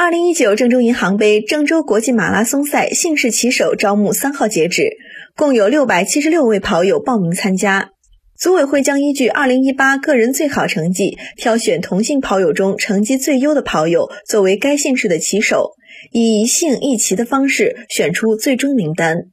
二零一九郑州银行杯郑州国际马拉松赛姓氏骑手招募三号截止，共有六百七十六位跑友报名参加。组委会将依据二零一八个人最好成绩，挑选同姓跑友中成绩最优的跑友作为该姓氏的骑手，以一姓一骑的方式选出最终名单。